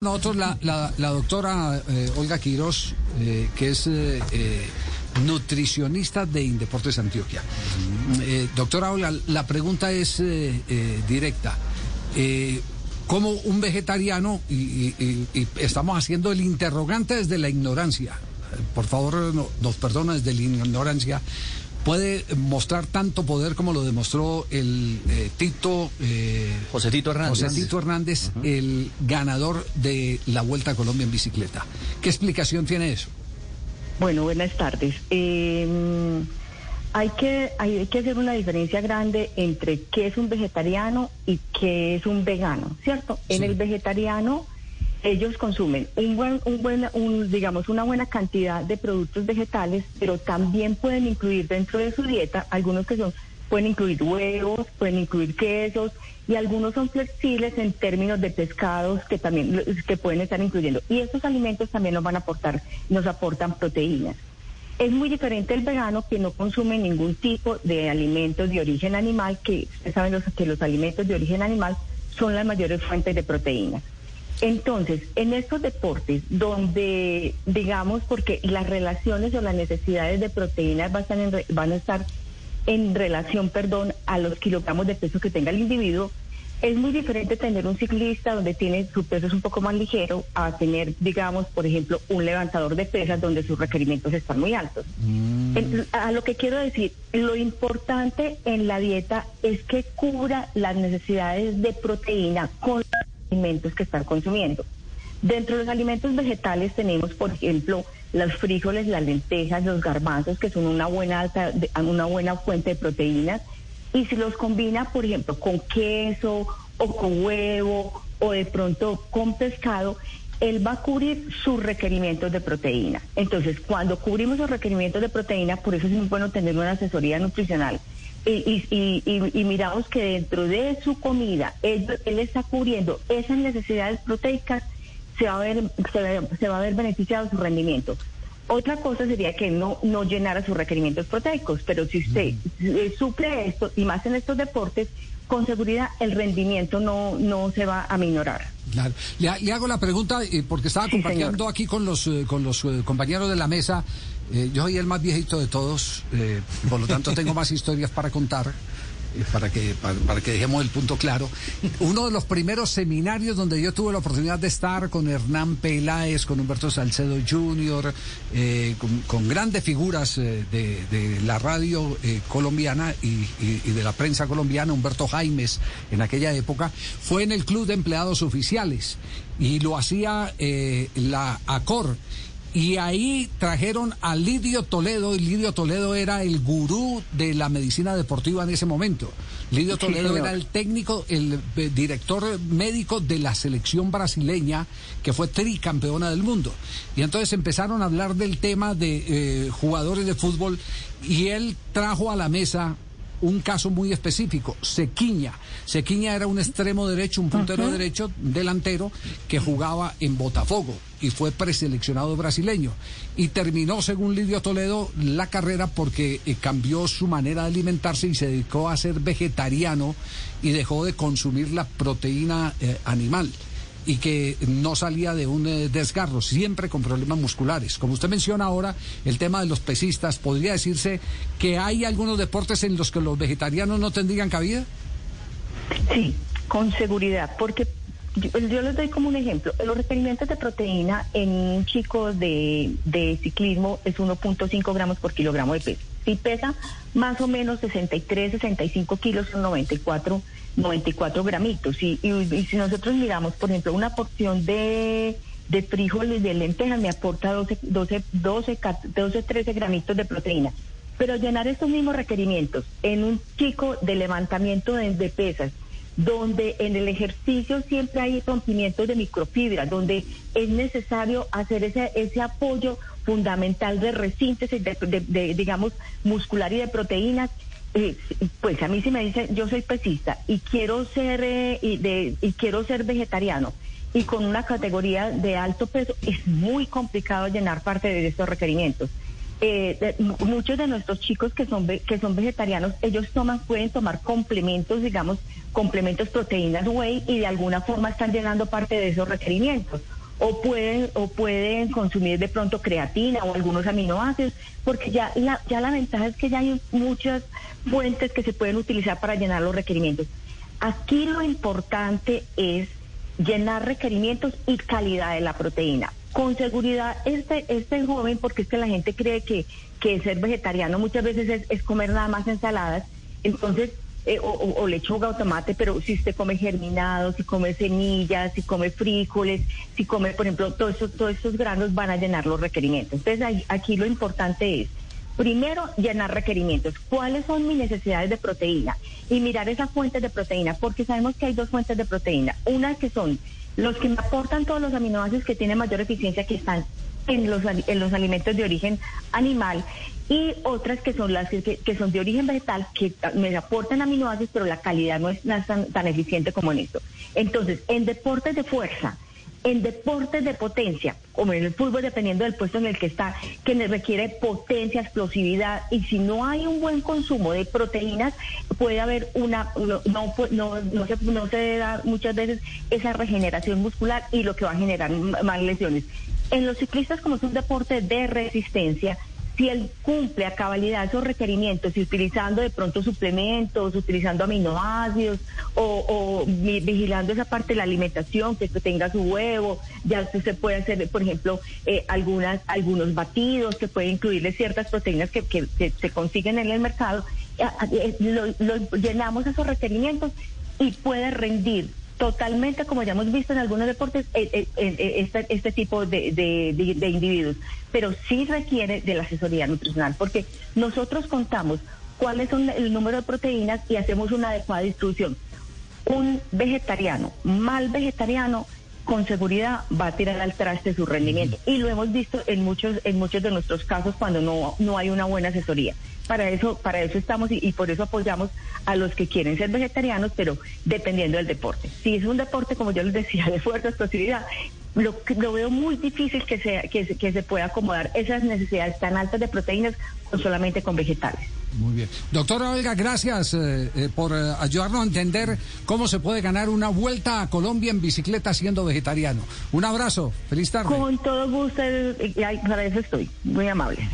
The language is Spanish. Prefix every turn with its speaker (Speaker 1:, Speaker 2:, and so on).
Speaker 1: Nosotros, la, la, la doctora eh, Olga Quiroz, eh, que es eh, nutricionista de Indeportes Antioquia. Eh, doctora Olga, la pregunta es directa. ¿Cómo un vegetariano, y, y- y- y estamos haciendo el interrogante desde la ignorancia, por favor no- nos perdona desde la ignorancia, puede mostrar tanto poder como lo demostró el eh, Tito... eh,
Speaker 2: José Tito Hernández.
Speaker 1: José Tito Hernández, el ganador de la Vuelta a Colombia en bicicleta. ¿Qué explicación tiene eso?
Speaker 3: Bueno, buenas tardes. Eh, hay, que, hay que hacer una diferencia grande entre qué es un vegetariano y qué es un vegano, ¿cierto? En el vegetariano ellos consumen un buen, un buen, un, digamos, una buena cantidad de productos vegetales, pero también pueden incluir dentro de su dieta algunos que son pueden incluir huevos, pueden incluir quesos y algunos son flexibles en términos de pescados que también que pueden estar incluyendo. Y estos alimentos también nos van a aportar, nos aportan proteínas. Es muy diferente el vegano que no consume ningún tipo de alimentos de origen animal, que ustedes saben los- que los alimentos de origen animal son las mayores fuentes de proteínas. Entonces, en estos deportes donde, digamos, porque las relaciones o las necesidades de proteínas van a estar en, re- van a estar en relación, perdón, a los kilogramos de peso que tenga el individuo, es muy diferente tener un ciclista donde tiene su peso es un poco más ligero a tener, digamos, por ejemplo, un levantador de pesas donde sus requerimientos están muy altos. En- a lo que quiero decir, lo importante en la dieta es que cubra las necesidades de proteína con alimentos que están consumiendo. Dentro de los alimentos vegetales tenemos, por ejemplo, los frijoles, las lentejas, los garbanzos, que son una buena, alta, una buena fuente de proteínas. Y si los combina, por ejemplo, con queso o con huevo o de pronto con pescado, él va a cubrir sus requerimientos de proteína. Entonces, cuando cubrimos los requerimientos de proteína, por eso es muy bueno tener una asesoría nutricional. Y, y- y- y- y miramos que dentro de su comida, él, él está cubriendo esas necesidades proteicas, se va a ver, se va, se va a ver beneficiado su rendimiento. Otra cosa sería que no, no llenara sus requerimientos proteicos, pero si usted eh, suple esto, y más en estos deportes, con seguridad el rendimiento no, no se va a minorar.
Speaker 1: Claro. Le, le hago la pregunta eh, porque estaba
Speaker 3: Sí,
Speaker 1: compartiendo
Speaker 3: señor.
Speaker 1: aquí con los, eh, con los eh, compañeros de la mesa. Eh, yo soy el más viejito de todos, eh, por lo tanto tengo más historias para contar. eh, Para que, para, que dejemos el punto claro. Uno de los primeros seminarios donde yo tuve la oportunidad de estar con Hernán Peláez, con Humberto Salcedo Jr., con, grandes figuras de, la radio colombiana y, de la prensa colombiana, Humberto Jaimes, en aquella época, fue en el Club de Empleados Oficiales y lo hacía la ACOR. Y ahí trajeron a Lidio Toledo, y Lidio Toledo era el gurú de la medicina deportiva en ese momento. Lidio
Speaker 3: Sí,
Speaker 1: Toledo
Speaker 3: señor.
Speaker 1: era el técnico, el eh, director médico de la selección brasileña, que fue tricampeona del mundo. Y entonces empezaron a hablar del tema de eh, jugadores de fútbol, y él trajo a la mesa un caso muy específico, Sequiña. Sequiña era un extremo derecho, un puntero derecho, delantero, que jugaba en Botafogo y fue preseleccionado brasileño. Y terminó, según Lidio Toledo, la carrera porque eh, cambió su manera de alimentarse y se dedicó a ser vegetariano y dejó de consumir la proteína eh, animal y que no salía de un eh, desgarro, siempre con problemas musculares. Como usted menciona ahora, el tema de los pesistas, ¿podría decirse que hay algunos deportes en los que los vegetarianos no tendrían cabida?
Speaker 3: Sí, con seguridad, porque yo, yo les doy como un ejemplo. Los requerimientos de proteína en un chico de, de ciclismo es 1.5 gramos por kilogramo de peso. Si pesa más o menos 63, 65 kilos, son 94, 94 gramitos. Y, y- y si nosotros miramos, por ejemplo, una porción de, de frijoles de lentejas me aporta 12, 12, 12, 14, 12, 13 gramitos de proteína. Pero llenar estos mismos requerimientos en un chico de levantamiento de, de pesas, donde en el ejercicio siempre hay rompimientos de microfibra, donde es necesario hacer ese, ese apoyo fundamental de resíntesis, de, de- digamos, muscular y de proteínas. eh, pues a mí si me dice, yo soy pesista y quiero ser eh, y, y quiero ser vegetariano y con una categoría de alto peso, es muy complicado llenar parte de estos requerimientos. Eh, muchos de nuestros chicos que son que son vegetarianos, ellos toman pueden tomar complementos, digamos, complementos proteínas whey y de alguna forma están llenando parte de esos requerimientos. O pueden o pueden consumir de pronto creatina o algunos aminoácidos, porque ya la ya la ventaja es que ya hay muchas fuentes que se pueden utilizar para llenar los requerimientos. Aquí lo importante es llenar requerimientos y calidad de la proteína con seguridad este, este joven, porque es que la gente cree que, que ser vegetariano muchas veces es, comer nada más ensaladas, entonces, eh, o, lechuga o tomate, pero si usted come germinado, si come semillas, si come frijoles, si come, por ejemplo, todos estos, todos estos granos van a llenar los requerimientos. Entonces, aquí lo importante es, primero, llenar requerimientos. ¿Cuáles son mis necesidades de proteína? Y mirar esas fuentes de proteína, porque sabemos que hay dos fuentes de proteína. Una que son los que me aportan todos los aminoácidos que tienen mayor eficiencia que están en los, en los alimentos de origen animal y otras que son las que, son de origen vegetal que me aportan aminoácidos pero la calidad no es, tan, tan eficiente como en esto. Entonces, en deportes de fuerza, en deportes de potencia, como en el fútbol, dependiendo del puesto en el que está, que requiere potencia, explosividad, y si no hay un buen consumo de proteínas, puede haber una, no, no, no, se, no se da muchas veces esa regeneración muscular y lo que va a generar más lesiones. En los ciclistas, como es un deporte de resistencia, si él cumple a cabalidad esos requerimientos y utilizando de pronto suplementos, utilizando aminoácidos o, vigilando esa parte de la alimentación, que tenga su huevo, ya usted se puede hacer, por ejemplo, eh, algunas, algunos batidos que pueden incluirle ciertas proteínas que, se consiguen en el mercado, eh, eh, llenamos esos requerimientos y puede rendir totalmente, como ya hemos visto en algunos deportes, eh, eh, eh, este, este, tipo de, de, individuos. Pero sí requiere de la asesoría nutricional, porque nosotros contamos cuáles son el número de proteínas y hacemos una adecuada distribución. Un vegetariano, mal vegetariano, con seguridad va a tirar al traste su rendimiento. Y lo hemos visto en muchos, en muchos de nuestros casos cuando no, no hay una buena asesoría. Para eso, para eso estamos y, por eso apoyamos a los que quieren ser vegetarianos, pero dependiendo del deporte. Si es un deporte, como yo les decía, de fuerza explosividad, lo, lo veo muy difícil que, sea, que, que se pueda acomodar esas necesidades tan altas de proteínas solamente con vegetales.
Speaker 1: Muy bien. Doctora Olga, gracias eh, eh, por eh, ayudarnos a entender cómo se puede ganar una vuelta a Colombia en bicicleta siendo vegetariano. Un abrazo, feliz tarde.
Speaker 3: Con todo gusto, para eso estoy. Muy amable.